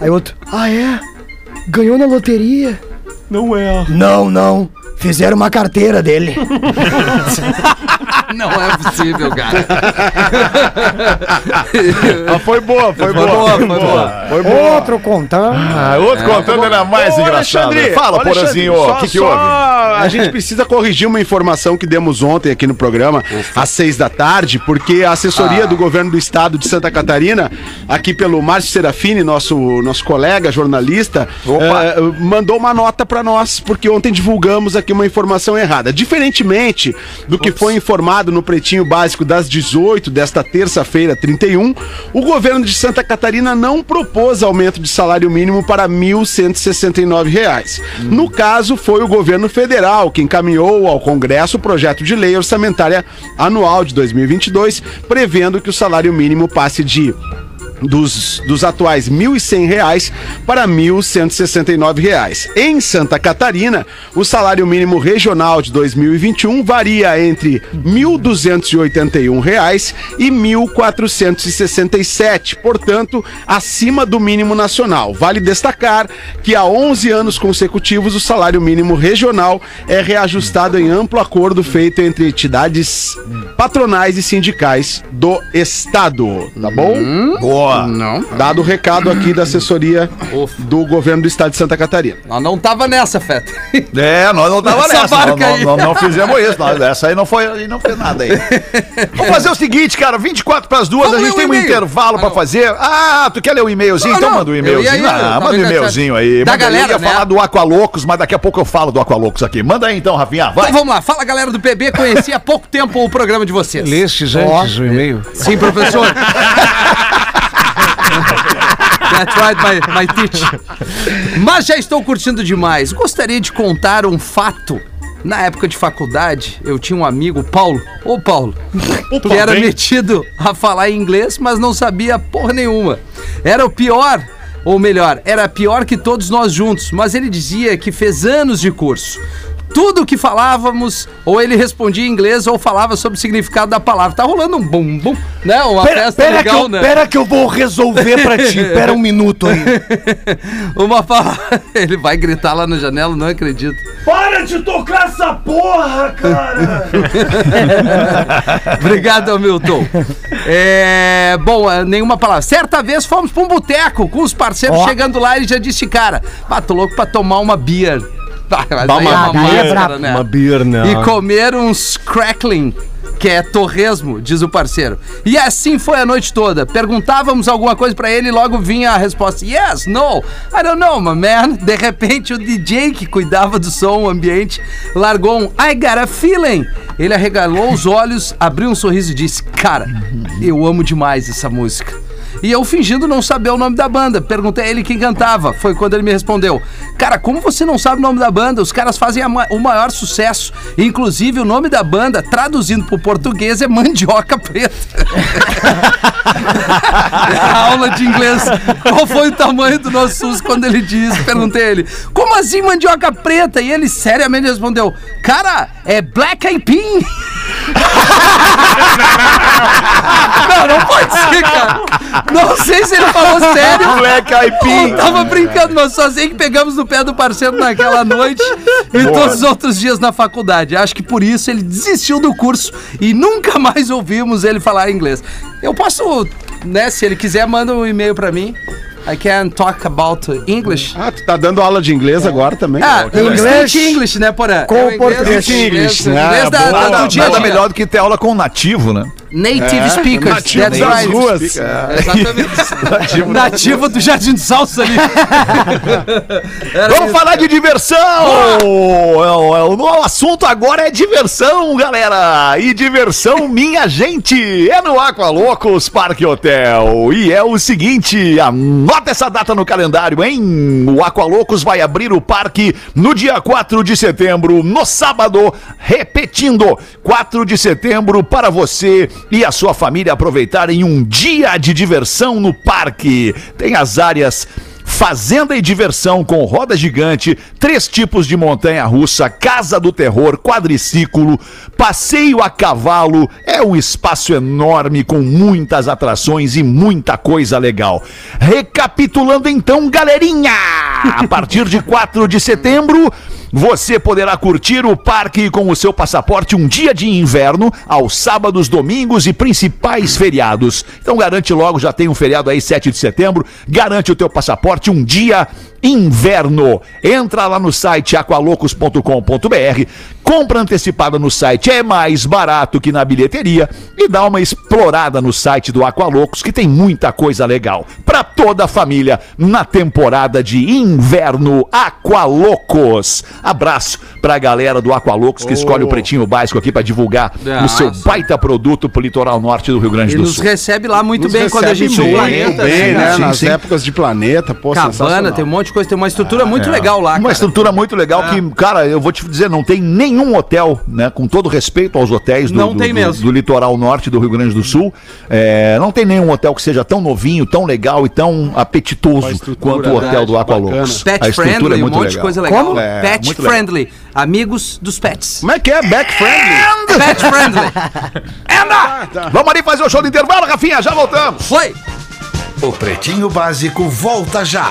Aí outro, ah é? Ganhou na loteria? Não é. Não, não. Fizeram uma carteira dele. <laughs> Não é possível, cara. <laughs> Ah, foi boa, foi, boa. boa, foi boa. Foi boa. Outro contando. Ah, outro contando era mais Ô, engraçado. Alexandre, Fala, Porazinho, o que, que só houve? A gente precisa corrigir uma informação que demos ontem aqui no programa, às seis da tarde, porque a assessoria do governo do estado de Santa Catarina, aqui pelo Márcio Serafini, nosso, nosso colega jornalista, eh, mandou uma nota para nós, porque ontem divulgamos aqui uma informação errada. Diferentemente do que foi informado no Pretinho Básico das 18 desta terça-feira, 31, o governo de Santa Catarina não propôs aumento de salário mínimo para 1.169 reais. No caso, foi o governo federal que encaminhou ao Congresso o projeto de lei orçamentária anual de 2022, prevendo que o salário mínimo passe de dos, dos atuais 1.100 reais para 1.169 reais. Em Santa Catarina, o salário mínimo regional de 2021 varia entre 1.281 reais e R$ 1.467, portanto, acima do mínimo nacional. Vale destacar que há 11 anos consecutivos o salário mínimo regional é reajustado em amplo acordo feito entre entidades patronais e sindicais do estado, tá bom? Boa. Não. Dado o recado aqui da assessoria do governo do estado de Santa Catarina. Nós não tava nessa, Feta. É, nós não tava Essa nessa. Nós, nós- nós não fizemos isso. Nós, essa aí não foi, não fez nada aí. <laughs> Vamos fazer o seguinte, cara. 24 para as duas, Vamos a gente tem um intervalo Ah, pra não. fazer. Ah, tu quer ler o e-mailzinho? Não, então não, manda o eu e-mailzinho. Ah, manda o indo e-mailzinho aí. Da Manda aí. galera, Eu ia né? falar do Aqualocos, mas daqui a pouco eu falo do Aqualocos aqui. Manda aí então, Rafinha. Vai. Então vamos lá. Fala, galera do PB. Conheci há pouco tempo o programa de vocês. Lestes antes o e-mail? Sim, professor. <laughs> That's right, my, my teacher. Mas já estou curtindo demais. Gostaria de contar um fato. Na época de faculdade, eu tinha um amigo, Paulo. Ô, Paulo. que era bem? metido a falar inglês, mas não sabia porra nenhuma. Era o pior, ou melhor, era pior que todos nós juntos. Mas ele dizia que fez anos de curso. Tudo que falávamos, ou ele respondia em inglês, ou falava sobre o significado da palavra. Tá rolando um bum bum, né? Uma Pera, festa pera, legal, que eu, né? pera que eu vou resolver pra ti. <laughs> Pera um minuto aí. Uma palavra. <laughs> Ele vai gritar lá na janela, não acredito. Para de tocar essa porra, cara! <laughs> Obrigado, Milton. É, bom, é, nenhuma palavra. Certa vez fomos pra um boteco com os parceiros Ó. chegando lá e já disse, cara, tô louco pra tomar uma beer. Tá, mas Dá aí uma- é daí é máscara, né? Uma beer, né? E comer uns crackling, que é torresmo, diz o parceiro. E assim foi a noite toda. Perguntávamos alguma coisa pra ele e logo vinha a resposta: Yes, no, I don't know, my man. De repente, o DJ que cuidava do som, o ambiente, largou um I got a feeling. Ele arregalou os olhos, abriu um sorriso e disse: Cara, eu amo demais essa música. E eu fingindo não saber o nome da banda. Perguntei a ele quem cantava. Foi quando ele me respondeu: Cara, como você não sabe o nome da banda? Os caras fazem ma- o maior sucesso. Inclusive, o nome da banda, traduzindo pro português, é Mandioca Preta. <laughs> aula de inglês. Qual foi o tamanho do nosso susto quando ele disse? Perguntei a ele: Como assim Mandioca Preta? E ele seriamente respondeu: Cara, é Black Eyed Peas. Não, não pode ser, cara. Não sei se ele falou sério. Black Eyed Peas. Ou tava brincando, mas só sei que pegamos no pé do parceiro naquela noite e todos os outros dias na faculdade. Acho que por isso ele desistiu do curso e nunca mais ouvimos ele falar inglês. Eu posso, né, se ele quiser, manda um e-mail pra mim. I can talk about English. Ah, tu tá dando aula de inglês agora também? Ah, Inglês Street English, né, Porã? com É o inglês- português. English, inglês né? da- Boa, da- do dia a Nada melhor do que ter aula com um nativo, né? Native speakers, nativo that's das right. ruas. É. <laughs> Exatamente. Nativo do Jardim de Salsa ali. <laughs> Vamos isso. falar de diversão! É, o- é, O, o assunto agora é diversão, galera! E diversão, <laughs> minha gente, é no Aqualocos Parque Hotel. E é o seguinte, anota essa data no calendário, hein? O Aqualocos vai abrir o parque no dia 4 de setembro, no sábado, repetindo, 4 de setembro, para você e a sua família aproveitarem um dia de diversão no parque. Tem as áreas Fazenda e diversão com roda gigante, três tipos de montanha russa, casa do terror, quadriciclo, passeio a cavalo. É um espaço enorme com muitas atrações e muita coisa legal. Recapitulando então, galerinha! A partir de 4 de setembro, você poderá curtir o parque com o seu passaporte um dia de inverno, aos sábados, domingos e principais feriados. Então garante logo, já tem um feriado aí 7 de setembro, garante o teu passaporte um dia inverno. Entra lá no site aqualocos.com.br, compra antecipada no site, é mais barato que na bilheteria e dá uma explorada no site do Aqualocos que tem muita coisa legal para toda a família na temporada de inverno Aqualocos. Abraço pra galera do Aqualocos que escolhe o pretinho básico aqui para divulgar Ah, o seu baita produto pro litoral norte do Rio Grande E do nos Sul. recebe lá muito Nos bem quando a gente bem, planeta. bem, né? sim, Nas sim. épocas de planeta, pô, Cabana, tem um monte de coisa, tem uma estrutura muito legal lá. Uma cara. estrutura muito legal que, cara, eu vou te dizer, não tem nenhum hotel, né? Com todo respeito aos hotéis do, Não do- tem do- mesmo. do litoral norte do Rio Grande do Sul. é, não tem nenhum hotel que seja tão novinho, tão legal e tão apetitoso quanto o hotel do Aqualocos. Pet A estrutura friendly, é um muito monte de legal. coisa legal. Como? É, Pet legal. friendly, amigos dos pets. Como é que é? Back friendly? <laughs> Pet friendly. Anda! Vamos ali fazer o show do intervalo, Rafinha, já voltamos. Foi. O Pretinho Básico volta já.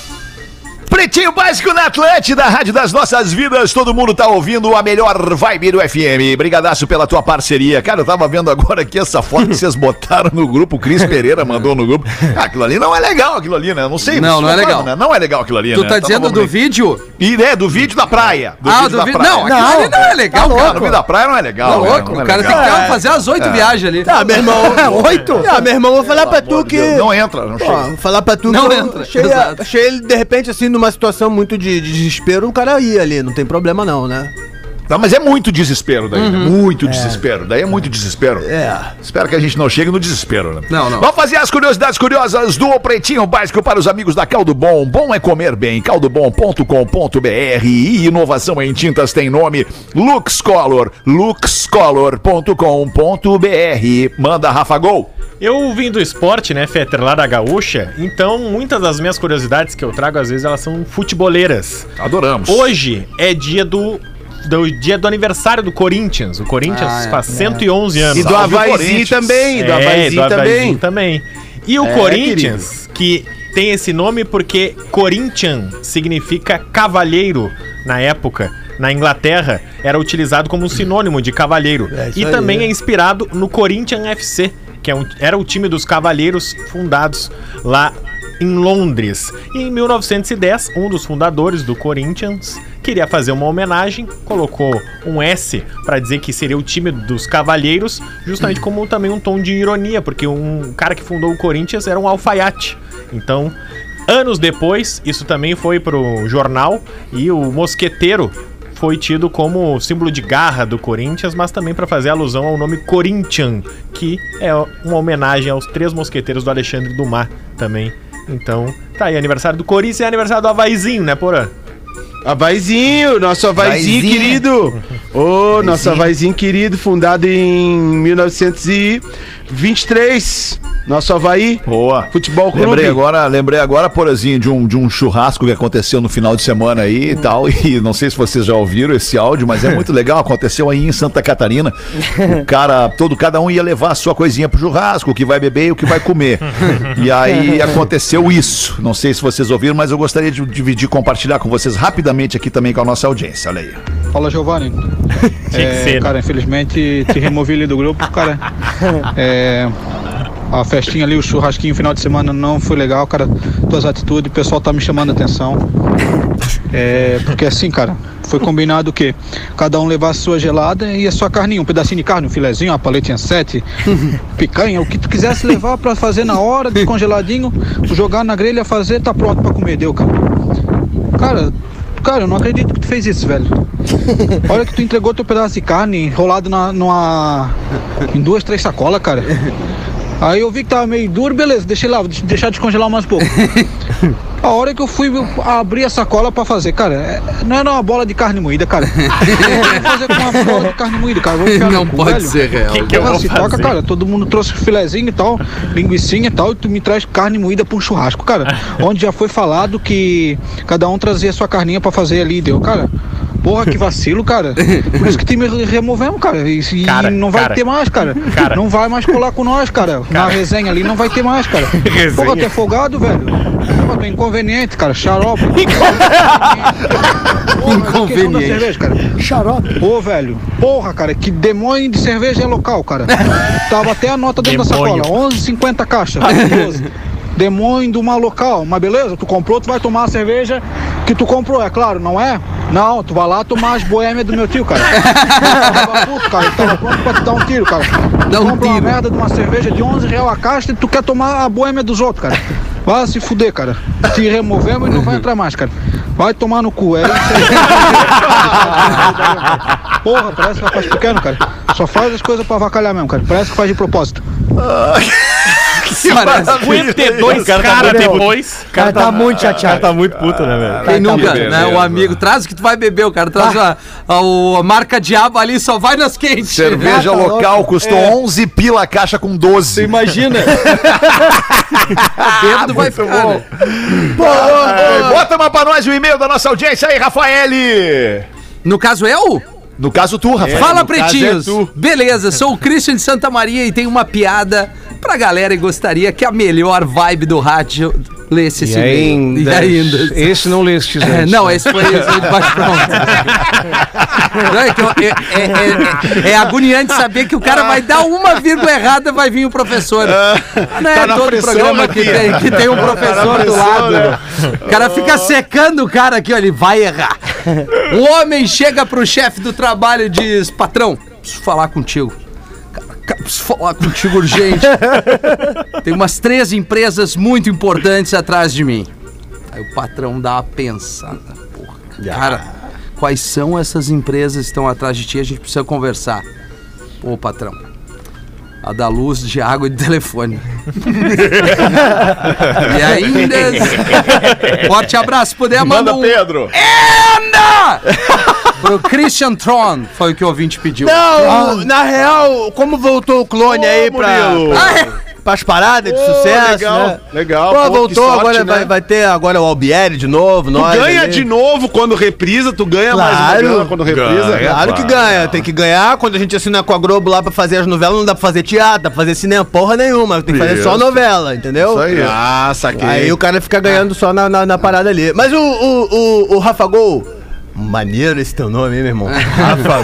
Pretinho Básico na Atlântida, Rádio das Nossas Vidas. Todo mundo tá ouvindo a melhor vibe do FM. Brigadaço pela tua parceria. Cara, eu tava vendo agora aqui essa foto que vocês botaram no grupo. O Cris Pereira mandou no grupo. Ah, aquilo ali não é legal, aquilo ali, né? Não sei. Não, não é concordam, legal. Né? Não é legal aquilo ali, Tu né? tá Então dizendo do vídeo? E é, do vídeo da praia. Do ah, vídeo do da vídeo. praia. Não, aquilo Não, ali não é legal, Cara, cara. no vídeo da praia não é legal. Tá né? louco? Não é O cara tem legal. que fazer as oito viagens ali. Ah, meu irmão. <laughs> Oito? Ah, meu irmão, vou falar pra tu que. Não entra, não chega. vou falar pra tu Não que eu entra, achei, ele, de repente, assim, numa situação muito de, de desespero, o cara ia ali, não tem problema não, né? Tá, mas é muito desespero daí, né? Muito desespero. Daí é muito desespero. É. Espero que a gente não chegue no desespero, né? Não, não. Vamos fazer as curiosidades curiosas do Pretinho Básico para os amigos da Caldo Bom. Bom é comer bem. caldobom.com.br e inovação em tintas tem nome Lux Color. luxcolor.com.br. Manda Rafa Gol. Eu vim do esporte, né, Fetter, lá da Gaúcha, então muitas das minhas curiosidades que eu trago, às vezes, elas são futeboleiras. Adoramos. Hoje é dia do, do dia do aniversário do Corinthians. O Corinthians Ah, é. faz 111 anos. E do Salve o Havaizinho Corinthians. também, do É, Havaizinho também. também. E o É, Corinthians, que tem esse nome porque Corinthian significa cavalheiro na época. Na Inglaterra, era utilizado como um sinônimo de cavalheiro. É, e também né? é inspirado no Corinthian FC, que é um- era o time dos cavalheiros fundados lá em Londres. E em 1910, um dos fundadores do Corinthians queria fazer uma homenagem, colocou um S para dizer que seria o time dos cavalheiros, justamente como também um tom de ironia, porque um cara que fundou o Corinthians era um alfaiate. Então, anos depois, isso também foi pro jornal e o mosqueteiro foi tido como símbolo de garra do Corinthians, mas também para fazer alusão ao nome Corinthian, que é uma homenagem aos três mosqueteiros do Alexandre Dumas também. Então, tá aí, aniversário do Corinthians e aniversário do Havaizinho, né, Porã? Havaizinho, nosso Havaizinho Havaizinho. querido. Ô, nosso Havaizinho querido, fundado em 1923. Nosso Havaí, Boa. Futebol Clube. Lembrei agora, lembrei agora, porazinho, de um, de um churrasco que aconteceu no final de semana aí e tal. E não sei se vocês já ouviram esse áudio, mas é <laughs> muito legal. Aconteceu aí em Santa Catarina. O cara, todo, cada um ia levar a sua coisinha pro churrasco, o que vai beber e o que vai comer. E aí <laughs> aconteceu isso. Não sei se vocês ouviram, mas eu gostaria de dividir, compartilhar com vocês rapidamente aqui também com a nossa audiência. Olha aí. Fala, Giovanni. <laughs> Ser, né? Cara, infelizmente te removi ali do grupo, cara. É, a festinha ali, o churrasquinho, final de semana não foi legal, cara. Tuas atitudes, o pessoal tá me chamando a atenção. É, porque assim, cara, foi combinado o quê? Cada um levar a sua gelada e a sua carninha, um pedacinho de carne, um filezinho, uma paletinha sete, <laughs> picanha, o que tu quisesse levar pra fazer na hora, <laughs> descongeladinho, jogar na grelha, fazer, tá pronto pra comer, deu, cara. Cara, cara, eu não acredito que tu fez isso, velho. <laughs> Olha que tu entregou teu pedaço de carne enrolado na, numa. em duas, três sacolas, cara. <laughs> Aí eu vi que tava meio duro, beleza, deixei lá, vou deix- deixar descongelar mais pouco. <laughs> <laughs> A hora que eu fui abrir a sacola pra fazer, cara, é- não era uma bola de carne moída, cara. Eu <laughs> vou fazer com uma bola de carne moída, cara. Não cu, pode velho. ser real. Que que eu se toca, cara, todo mundo trouxe filezinho e tal, linguicinha e tal, e tu me traz carne moída pra um churrasco, cara. <laughs> onde já foi falado que cada um trazia sua carninha pra fazer ali, deu, cara. Porra, que vacilo, cara. Por isso que te me removemos, cara. E, e Cara, não vai cara. ter mais, cara. Cara. Não vai mais colar com nós, cara. Na resenha ali não vai ter mais, cara. Resenha. Porra, tu é folgado, velho. Porra, tu é inconveniente, cara. Xarope. <laughs> Porra, Inconveniente. questão da cerveja, cara. Xarope. Ô, velho, porra, cara, que demônio de cerveja é local, cara. Tava até a nota dentro Demônio. da sacola, 11,50 caixa. 12. <laughs> Demônio de uma local, mas beleza, tu comprou, tu vai tomar a cerveja que tu comprou, é claro, não é? Não, tu vai lá tomar as boêmias do meu tio, cara. <laughs> tava puto, cara, ele tava pronto pra te dar um tiro, cara. Dá Tu um compra uma tiro. merda de uma cerveja de 11 real a caixa e tu quer tomar a boêmia dos outros, cara. Vai se fuder, cara. Te removemos e não vai entrar mais, cara. Vai tomar no cu, é isso aí. <laughs> Porra, parece rapaz pequeno, cara. Só faz as coisas pra avacalhar mesmo, cara. Parece que faz de propósito. <laughs> Parece. 52 cara tá caras depois. O cara tá muito O cara chateado. tá muito puto, né, velho? Quem tá nunca, né? O né? amigo traz o que tu vai beber, o cara traz a, a, a marca diabo ali, só vai nas quentes. Cerveja Ah, tá local louco. custou 11 pila a caixa com 12. Imagina. <laughs> <laughs> Bêbado vai ficar. né? Ai, Bota uma pra nós o e-mail da nossa audiência aí, Rafael. No caso, eu? No caso, tu, Rafael. Fala, no caso pretinhos! é. Beleza, sou o Christian de Santa Maria e tenho uma piada pra galera e gostaria que a melhor vibe do rádio lesse esse E ainda. E ainda. Esse não leste, <laughs> É, não, esse foi, esse foi de baixo é, que eu- é- é- é- é agoniante saber que o cara vai dar uma vírgula errada, vai vir o professor. Não é tá todo programa que tem, que tem um professor do lado. né? O cara fica secando o cara aqui, ó, ele vai errar. <laughs> Um homem chega pro chefe do trabalho e diz: Patrão, preciso falar contigo. Preciso falar contigo urgente. <laughs> Tem umas três empresas muito importantes atrás de mim. Aí o patrão dá uma pensada. Porra, cara, quais são essas empresas que estão atrás de ti? A gente precisa conversar. Pô, patrão. A da luz, de água e de telefone. <laughs> e ainda. <laughs> Forte abraço. Se puder, manda Manda um. Pedro. Anda! Pro Christian Tron, foi o que o ouvinte pediu. Não, na real, como voltou o clone aí pra, Murilo. Ah, é? Pras paradas de sucesso, legal, né? legal. Pô, Pô, voltou, sorte, agora né? vai, vai ter agora o Albieri de novo, Tu nós ganha ali. de novo quando reprisa, tu ganha mais uma Claro. grana quando reprisa. Ganha. Claro que ganha, tem que ganhar. Quando a gente assina com a Globo lá pra fazer as novelas, não dá pra fazer teatro, dá pra fazer cinema, porra nenhuma. Tem que fazer só Isso. novela, entendeu? Isso aí. Ah, saquei. Aí o cara fica ganhando só na, na, na parada ali. Mas o, o, o, o Rafa Gol. Maneiro esse teu nome, hein, meu irmão? <laughs> Rafa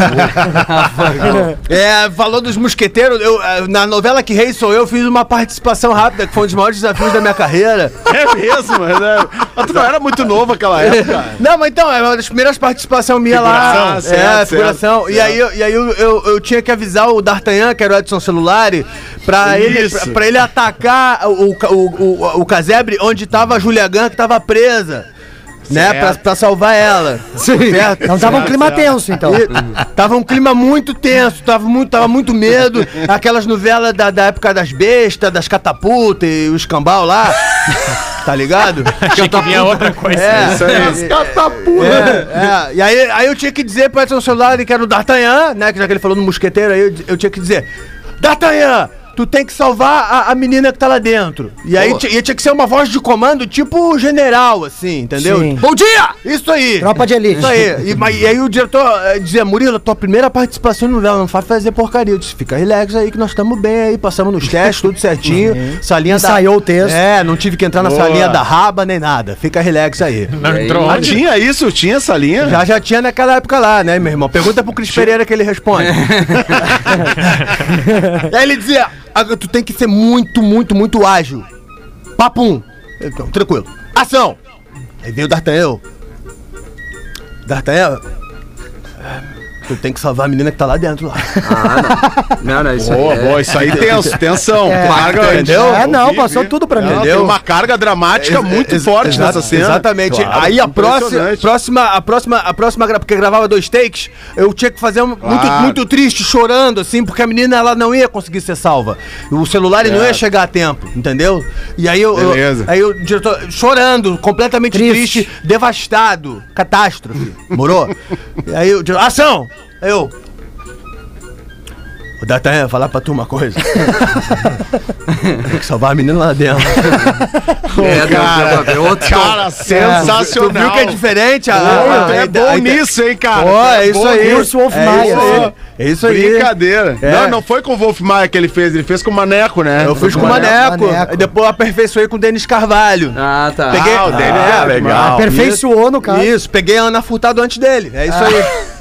Gol. É, falou dos mosqueteiros. Eu, eh, na novela Que Rei Sou Eu, fiz uma participação rápida, que foi um dos maiores desafios da minha carreira. É mesmo, mas, é... mas tu não era muito novo naquela época. Não, mas então, é uma das primeiras participações minha lá. É, certo, figuração. certo, e aí, eu, e aí eu, eu, eu tinha que avisar o D'Artagnan, que era o Edson Celulari, pra ele, pra, pra ele atacar o, o, o, o casebre onde tava a Julia Gun, que tava presa. Né, pra, pra salvar ela. Certo? Então tava um clima tenso, então. E tava um clima muito tenso, tava muito, tava muito medo. Aquelas novelas da, da época das bestas, das catapultas e o escambau lá. <laughs> Tá ligado? Achei que vinha outra coisa. É, Isso aí. é, é. E aí, aí eu tinha que dizer pro Edson Celular que era o D'Artagnan, né? Que já que ele falou no mosqueteiro, aí eu, eu tinha que dizer: D'Artagnan! Tu tem que salvar a, a menina que tá lá dentro. E aí ti- e tinha que ser uma voz de comando, tipo general, assim, entendeu? Sim. Bom dia! Isso aí! Tropa de elite. Isso aí. E, mas- e aí o diretor eh, dizia, Murilo, tua primeira participação no novela, não faz fazer porcaria. Eu disse, fica relax aí que nós estamos bem aí, passamos nos testes, tudo certinho. Salinha da... Ensaiou o texto. É, não tive que entrar na Boa. salinha da raba nem nada. Fica relax aí. Não entrou Ah, onde? tinha isso? Tinha essa linha? Já já tinha naquela época lá, né, meu irmão? Pergunta pro Cris Pereira que ele responde. <laughs> aí ele dizia: tu tem que ser muito, muito, muito ágil. Papum. Então, tranquilo. Ação! Aí veio o D'Artagnan. D'Artagnan, tu tem que salvar a menina que tá lá dentro lá. Não, não, isso Boa, aí. é- boa, isso aí tenso, <laughs> tensão. É, carga, entendeu? É, não, Vi, passou vi. tudo pra mim. Não, tem uma carga dramática muito Ex- forte nessa cena. Exatamente. Claro, Aí a próxima, próxima, a próxima, a próxima, porque gravava dois takes, eu tinha que fazer um, muito, Claro. muito triste, chorando, assim, porque a menina ela não ia conseguir ser salva. O celular ele não ia chegar a tempo, entendeu? E aí eu, eu- Beleza. aí o diretor chorando, completamente Triste. triste, devastado, catástrofe, morou? e <laughs> aí o diretor, ação! Aí eu o D'Artagnan ia falar pra tu uma coisa. <laughs> Tem que salvar a menina lá dentro. É, cara, pra ver outro Cara, Tu sensacional. viu que é diferente? A, Pô, é a- bom a- nisso, hein, cara? Pô, é isso bom aí. Curso Wolf é Maia, isso aí. É isso aí. Brincadeira. É. Não, não foi com o Wolf Maia que ele fez, ele fez com o Maneco, né? Eu fiz com o Maneco. Maneco. Aí depois eu aperfeiçoei com o Denis Carvalho. Ah, tá. Peguei- Ah, o dele é legal. Aperfeiçoou no caso. Isso, peguei a Ana Furtado antes dele. É isso aí. <laughs>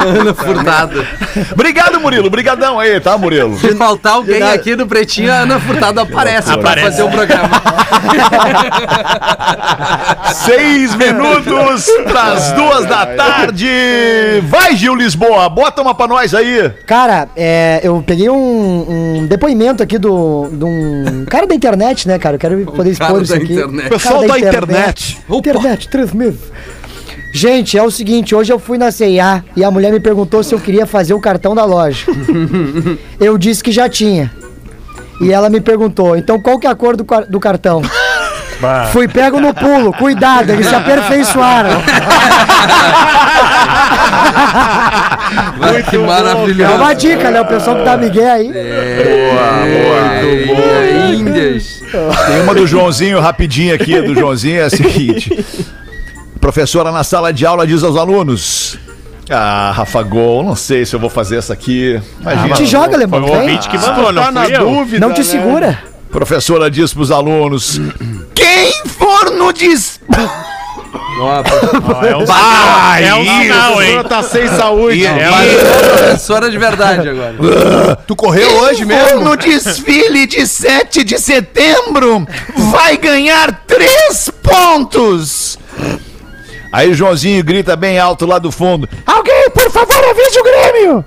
Ana Furtado. Obrigado, Murilo. Obrigadão aí, tá, Murilo? Se faltar alguém aqui no Pretinho, a Ana Furtado aparece, pra fazer o programa. <laughs> Seis minutos pras duas da tarde. Vai, Gil Lisboa, bota uma pra nós aí. Cara, é, eu peguei um, um depoimento aqui do, de um cara da internet, né, cara? Eu quero poder cara expor isso da aqui. internet. Pessoal Cara da internet. Internet, três meses. Gente, é o seguinte, hoje eu fui na C&A e a mulher me perguntou se eu queria fazer o cartão da loja. <laughs> eu disse que já tinha. E ela me perguntou, então qual que é a cor do, do cartão? Fui pego no pulo, cuidado, eles se aperfeiçoaram. <laughs> Vai, que É maravilhoso. uma dica, né? O pessoal que dá migué aí. Boa, Índias. Tem uma do Joãozinho rapidinho aqui, do Joãozinho é a seguinte. Professora na sala de aula diz aos alunos: Ah, Rafa Gol, não sei se eu vou fazer essa aqui. Imagina. Te joga, Foi Alemão, o ouvinte que mandou, não Tá na dúvida. Não te né? segura. Professora diz pros alunos: Quem for no des... Ó, é um Ah, é um sinal, a hein? tá sem saúde. É Professora de verdade agora. Tu correu hoje mesmo? no desfile de 7 de setembro vai ganhar três pontos. Aí o Joãozinho grita bem alto lá do fundo: Alguém, por favor, avise o Grêmio!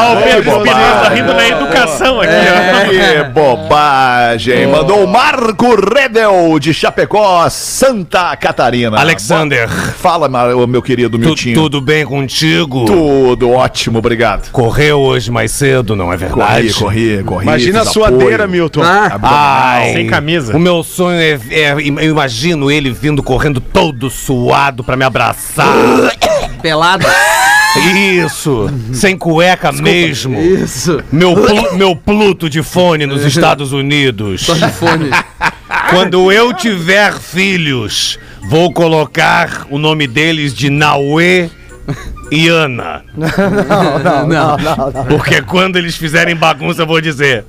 Ó, o Pedro Espinosa rindo na educação aqui, ó. Que bobagem! Mandou o Marco Redel de Chapecó, Santa Catarina. Alexander, Fala, ma- ô, meu querido tu- Miltinho. tudo bem contigo? Tudo ótimo, obrigado. Correu hoje mais cedo, não é Corri, verdade? corri, corri. Imagina a suadeira, apoio. Milton. Ah, Ai, Sem camisa. O meu sonho é, é- Eu imagino ele vindo correndo todo suado pra me abraçar. Pelado. Isso! Sem cueca mesmo. Isso. Meu, plu- meu Pluto de fone nos <laughs> Estados Unidos. Só de fone. <laughs> Quando eu tiver filhos, vou colocar o nome deles de Nauê e Ana. Não, não, não, não, não. Porque quando eles fizerem bagunça, eu vou dizer: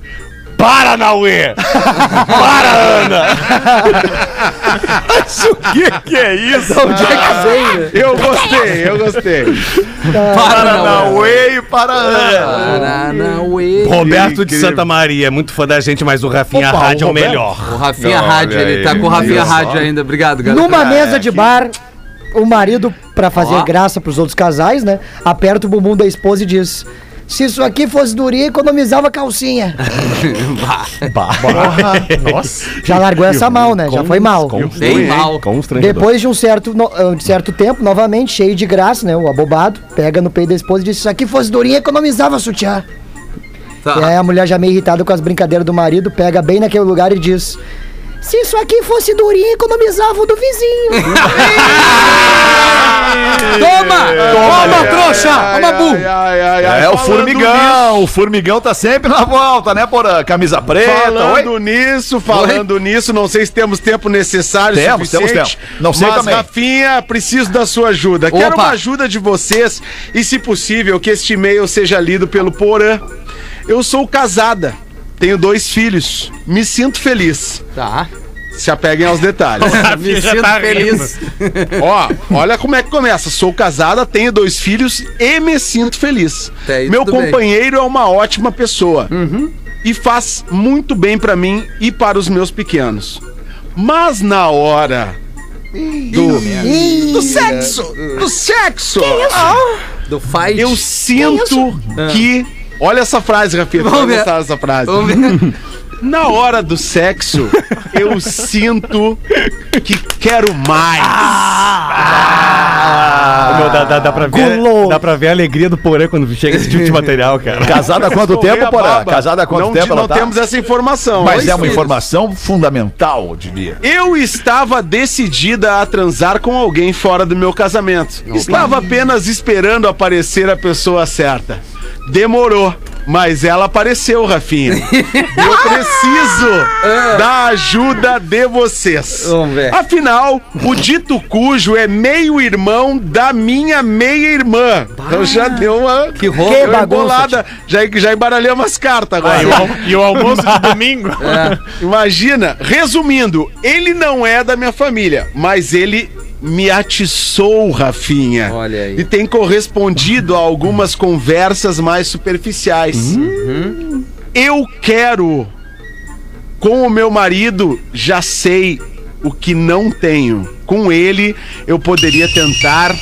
Para, Nauê! Para, Ana! O que, que é isso? Onde é que vem, né? Eu gostei, eu gostei. Paranauê e para Paranauê. Roberto de Santa Maria, é muito fã da gente, mas o Rafinha Opa, o Rádio é o melhor. O Rafinha Olha Rádio, ele tá com o Rafinha. Rádio ainda. Obrigado, galera. Numa mesa de bar, o marido, pra fazer Ó. graça pros outros casais, né? Aperta o bumbum da esposa e diz: Se isso aqui fosse durinho, economizava calcinha. <laughs> <laughs> Nossa. Já largou essa mal, né? Já foi mal. Bem mal. Depois de um certo, no- uh, de certo tempo, novamente, cheio de graça, né? O abobado pega no peito da esposa e diz: Se isso aqui fosse durinho, economizava sutiã. E Tá. aí a mulher já meio irritada com as brincadeiras do marido, pega bem naquele lugar e diz: Se isso aqui fosse durinho, economizava o do vizinho. <laughs> Toma! Toma, trouxa! Toma, burro! Ai, ai, ai, É o formigão, o formigão tá sempre na volta, né, Porã? Camisa preta. Falando oi? nisso, falando nisso, não sei se temos tempo necessário Temos, temos tempo. Não sei mas, também. Rafinha, preciso da sua ajuda. Quero Opa. uma ajuda de vocês e, se possível, que este e-mail seja lido pelo Porã. Eu sou casada, tenho dois filhos, me sinto feliz. Tá. se apeguem aos detalhes. <laughs> Me já sinto tá feliz. <laughs> Ó, olha como é que começa. Sou casada, tenho dois filhos e me sinto feliz. Até aí Meu tudo bem. companheiro é uma ótima pessoa. E faz muito bem pra mim e para os meus pequenos. Mas na hora do, do sexo, do sexo, Do fight. eu sinto que. Olha essa frase, Rafinha. Vamos ver. dessa frase. Vamos ver. <laughs> Na hora do sexo, eu sinto que quero mais. Meu, dá, dá, dá, pra ver, dá pra ver a alegria do Porã quando chega esse tipo de material, cara. Casada há quanto tempo, Porã? Casada há quanto não, tempo Não ela tá? temos essa informação. Mas é uma filhos. informação fundamental, eu diria. Eu estava decidida a transar com alguém fora do meu casamento. Estava apenas esperando aparecer a pessoa certa. Demorou, mas ela apareceu, Rafinha. Eu preciso da ajuda de vocês. Vamos ver. Afinal, o dito cujo é meio irmão da minha meia irmã. Então já deu uma Que roupa. Que bagunça. Já, já embaralhei umas cartas agora. Ah, e, o, al- e o almoço de domingo? Imagina, resumindo, ele não é da minha família, mas ele me atiçou, Rafinha. Olha aí. E tem correspondido a algumas conversas mais superficiais. Eu quero. Com o meu marido, já sei o que não tenho. Com ele, eu poderia tentar.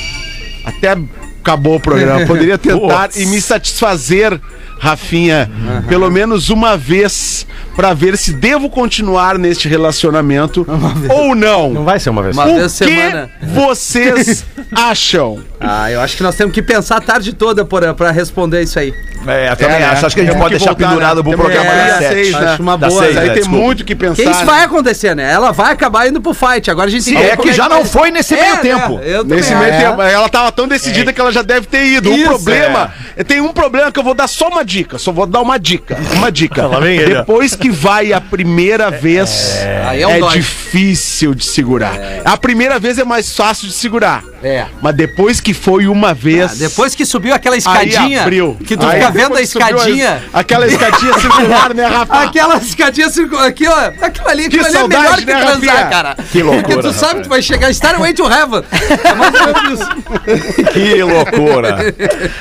Até acabou o programa. Poderia <laughs> tentar e me satisfazer, Rafinha, pelo menos uma vez, pra ver se devo continuar neste relacionamento ou não. Não vai ser uma vez Uma só. O vez que semana. vocês <laughs> acham? Ah, eu acho que nós temos que pensar a tarde toda pra, pra responder isso aí. É, eu também É, né? acho. Acho que a gente pode deixar voltar, pendurado né? pro programa às sete. seis, né? Acho uma Das boa. seis, aí né? tem Desculpa. muito que pensar. Que isso né? vai acontecer, né? Ela vai acabar indo pro fight. Agora a gente Sim, tem é que já não foi nesse meio né? tempo. Eu também Nesse meio tempo, ela tava tão decidida que ela já deve ter ido. Isso, o problema, tem um problema que eu vou dar só uma dica, só vou dar uma dica, uma dica. <laughs> Depois que vai a primeira vez, Aí é, é dói. difícil de segurar. A primeira vez é mais fácil de segurar. É. Mas depois que foi uma vez, Ah, depois que subiu aquela aí escadinha, abriu. que tu Aí fica vendo a que escadinha. a- aquela escadinha circular, né, Rafa? <laughs> Aquela escadinha circular. Aqui, ó. Aquilo ali, aquilo ali é saudade, melhor que né, transar, Rafinha? cara. Que loucura, Porque tu sabe que tu vai chegar Starway to Heaven. É mais ou menos isso. <laughs> Que loucura.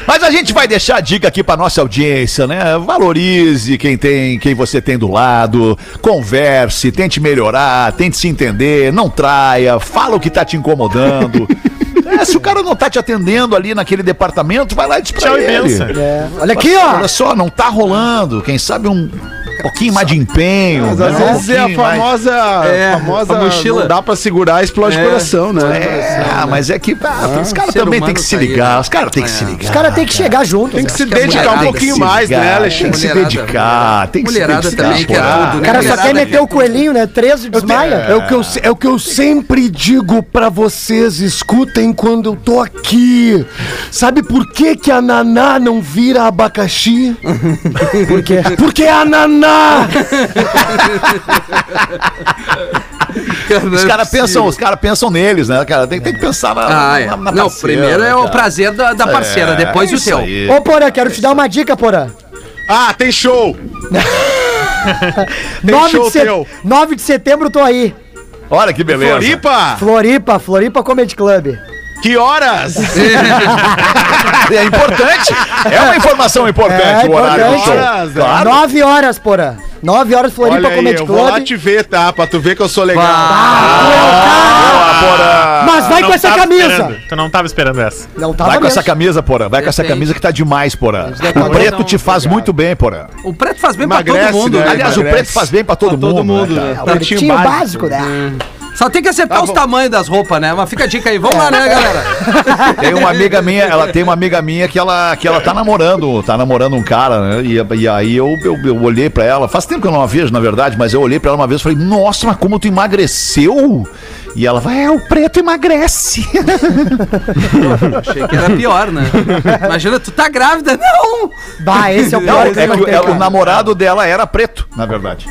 Mas a gente vai deixar a dica aqui pra nossa audiência, né? Valorize quem tem, quem você tem do lado, converse, tente melhorar, tente se entender, não traia, fala o que tá te incomodando. <laughs> É, se o cara não tá te atendendo ali naquele departamento, vai lá e diz pra Tchau e ele. benção. É. Olha aqui, ó. Olha só, não tá rolando. Quem sabe um pouquinho mais de empenho. Mas né? às Um vezes é a mais- famosa, É, famosa a mochila. não dá pra segurar, explode o coração, né? É, mas é que ah, os caras ser também humano têm que se tá ligar. né? Os caras têm que É. se ligar. Os caras têm que chegar juntos. Tem que se dedicar um pouquinho mais, né, Tem Alexandre? que se dedicar, tem que se dedicar. também tudo, O né? cara só quer meter o coelhinho, né? 13 desmaia. É o, que eu, é o que eu sempre digo pra vocês, escutem quando eu tô aqui. Sabe por que que a Naná não vira abacaxi? <laughs> Por quê? Porque é a Naná! Os caras pensam, os cara pensam neles, né, cara? Tem, tem que pensar na, Ah, é. na, na Não, parceira, primeiro é o cara. prazer da, da parceira, É, depois é o teu. aí. Ô, Porã, quero te dar uma dica, Porã. Ah, tem show! <laughs> Tem 9 show de, set- teu. 9 de setembro tô aí. Olha que beleza. Floripa! Floripa, Floripa Comedy Club. Que horas? <laughs> É importante. É uma informação importante É o horário do importante. show. Horas, é. Claro. 9 horas, Porã. 9 horas Floripa Olha aí, Comedy eu vou lá Club. te ver, tá? Pra tu ver que eu sou legal. Boa, Porã. Mas vai Não com essa camisa. esperando. Tu não tava esperando essa. Não tava Vai com mesmo. essa camisa, Porã. Vai com essa camisa que tá demais, Porã. O preto não, te faz muito bem, Porã. O preto faz bem pra Emagrece, todo mundo, né? né? Aliás, o emagrece. preto faz bem pra todo Pra mundo. todo mundo, né, né? É o pretinho básico, né? Só tem que acertar os tamanhos das roupas, né? Mas fica a dica aí. Vamos lá, né, <laughs> galera? Tem uma amiga minha, ela tem uma amiga minha que ela, que ela tá namorando, tá namorando um cara, né? E, e aí eu, eu, eu olhei pra ela, faz tempo que eu não a vejo, na verdade, mas eu olhei pra ela uma vez e falei, nossa, mas como tu emagreceu? E ela vai, é, o preto emagrece. <laughs> Achei que era pior, né? Imagina, tu tá grávida. Não! Bah, esse é o Não, pior é que é, o namorado dela era preto, na verdade.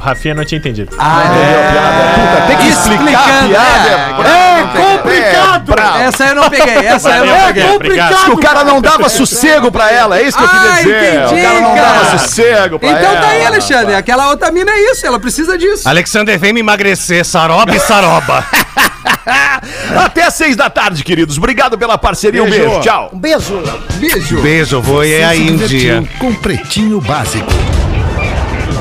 O Rafinha não tinha entendido. Entendeu a piada? Puta, tem que explicar a Explicando, piada. é. É, É complicado, complicado. Essa eu não peguei, essa eu não É peguei. complicado. Que o cara não dava sossego pra ela, é isso que eu queria Ah, dizer. entendi, o cara não cara. dava sossego pra Então ela. tá aí, Alexandre. Aquela outra mina é isso, ela precisa disso. Alexander, vem me emagrecer, saroba e saroba. <laughs> Até às seis da tarde, queridos. Obrigado pela parceria. Um Beijo. beijo. Tchau. Um beijo. Beijo. Beijo, vou à se Índia. com Pretinho Básico.